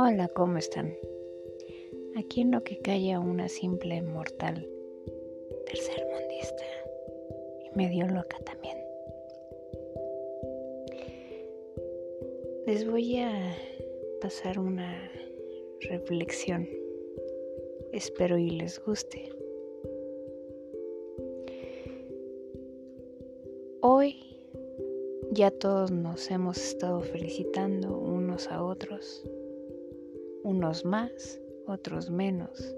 Hola, ¿cómo están? Aquí en lo que calla una simple mortal tercermundista y medio loca también. Les voy a pasar una reflexión. Espero y les guste. Hoy ya todos nos hemos estado felicitando unos a otros unos más, otros menos.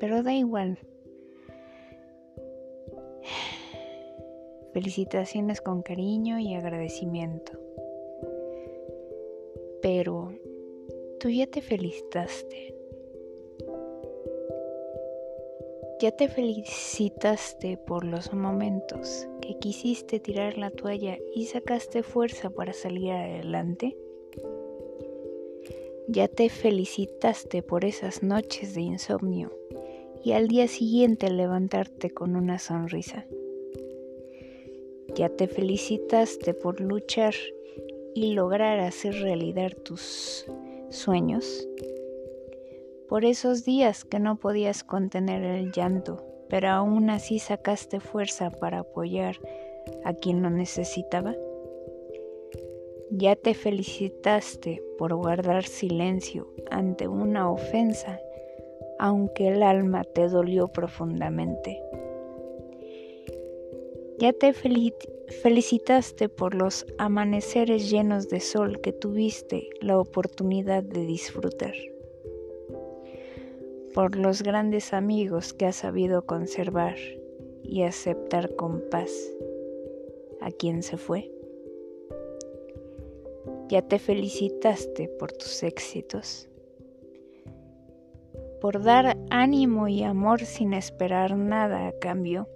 Pero da igual. Felicitaciones con cariño y agradecimiento. Pero tú ya te felicitaste. Ya te felicitaste por los momentos que quisiste tirar la toalla y sacaste fuerza para salir adelante. Ya te felicitaste por esas noches de insomnio y al día siguiente levantarte con una sonrisa. Ya te felicitaste por luchar y lograr hacer realidad tus sueños. Por esos días que no podías contener el llanto, pero aún así sacaste fuerza para apoyar a quien lo necesitaba. Ya te felicitaste por guardar silencio ante una ofensa, aunque el alma te dolió profundamente. Ya te felicitaste por los amaneceres llenos de sol que tuviste la oportunidad de disfrutar, por los grandes amigos que has sabido conservar y aceptar con paz a quien se fue. Ya te felicitaste por tus éxitos, por dar ánimo y amor sin esperar nada a cambio.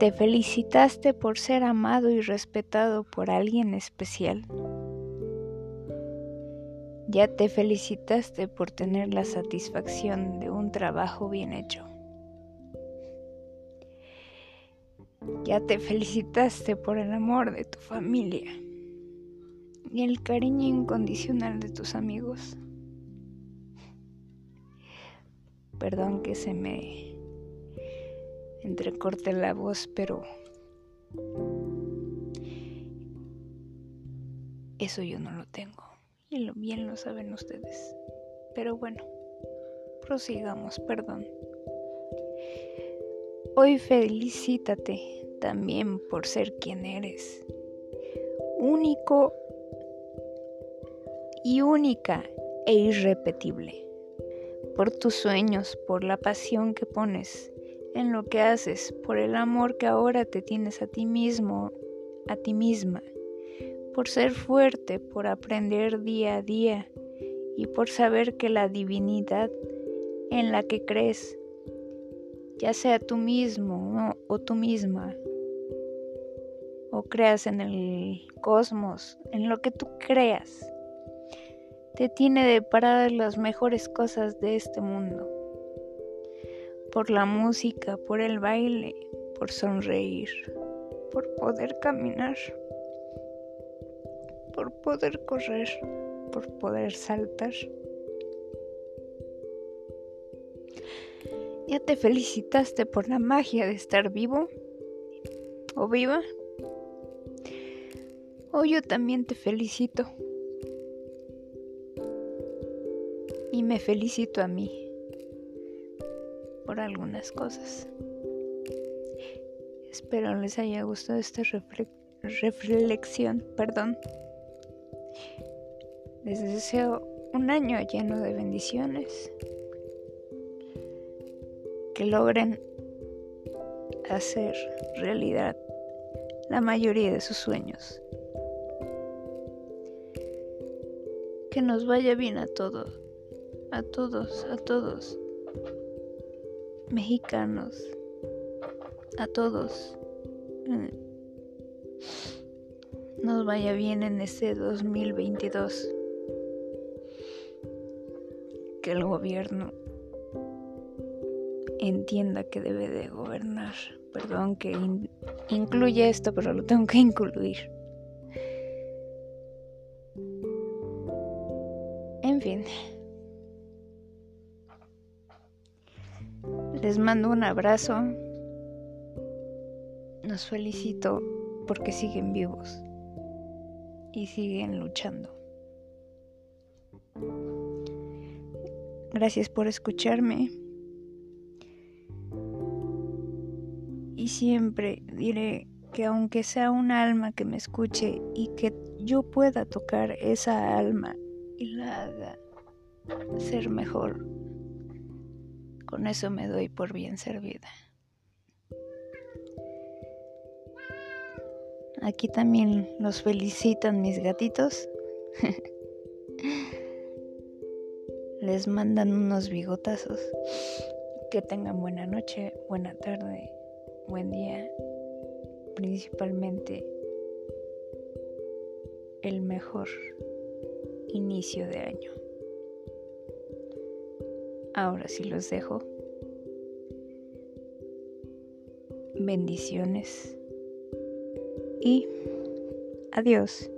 Te felicitaste por ser amado y respetado por alguien especial. Ya te felicitaste por tener la satisfacción de un trabajo bien hecho. Ya te felicitaste por el amor de tu familia y el cariño incondicional de tus amigos. Perdón que se me entrecorte la voz, pero eso yo no lo tengo. Y lo bien lo saben ustedes. Pero bueno, prosigamos, perdón. Hoy felicítate también por ser quien eres. Único y única e irrepetible. Por tus sueños, por la pasión que pones en lo que haces, por el amor que ahora te tienes a ti mismo, a ti misma, por ser fuerte, por aprender día a día y por saber que la divinidad en la que crees, ya sea tú mismo o tú misma, o creas en el cosmos, en lo que tú creas, te tiene deparadas las mejores cosas de este mundo. Por la música, por el baile, por sonreír, por poder caminar, por poder correr, por poder saltar. ¿Ya te felicitaste por la magia de estar vivo o viva? Hoy yo también te felicito. Y me felicito a mí por algunas cosas. Espero les haya gustado esta reflexión. Perdón. Les deseo un año lleno de bendiciones. Que logren hacer realidad la mayoría de sus sueños. que nos vaya bien a todos, a todos, a todos, mexicanos, a todos. Nos vaya bien en este 2022. Que el gobierno entienda que debe de gobernar. Perdón que incluye esto, pero lo tengo que incluir fin. Les mando un abrazo. Los felicito porque siguen vivos y siguen luchando. Gracias por escucharme. Y siempre diré que aunque sea un alma que me escuche y que yo pueda tocar esa alma y la haga ser mejor, con eso me doy por bien servida. Aquí también los felicitan mis gatitos. Les mandan unos bigotazos. Que tengan buena noche, buena tarde, buen día. Principalmente el mejor inicio de año. Ahora sí los dejo. Bendiciones y adiós.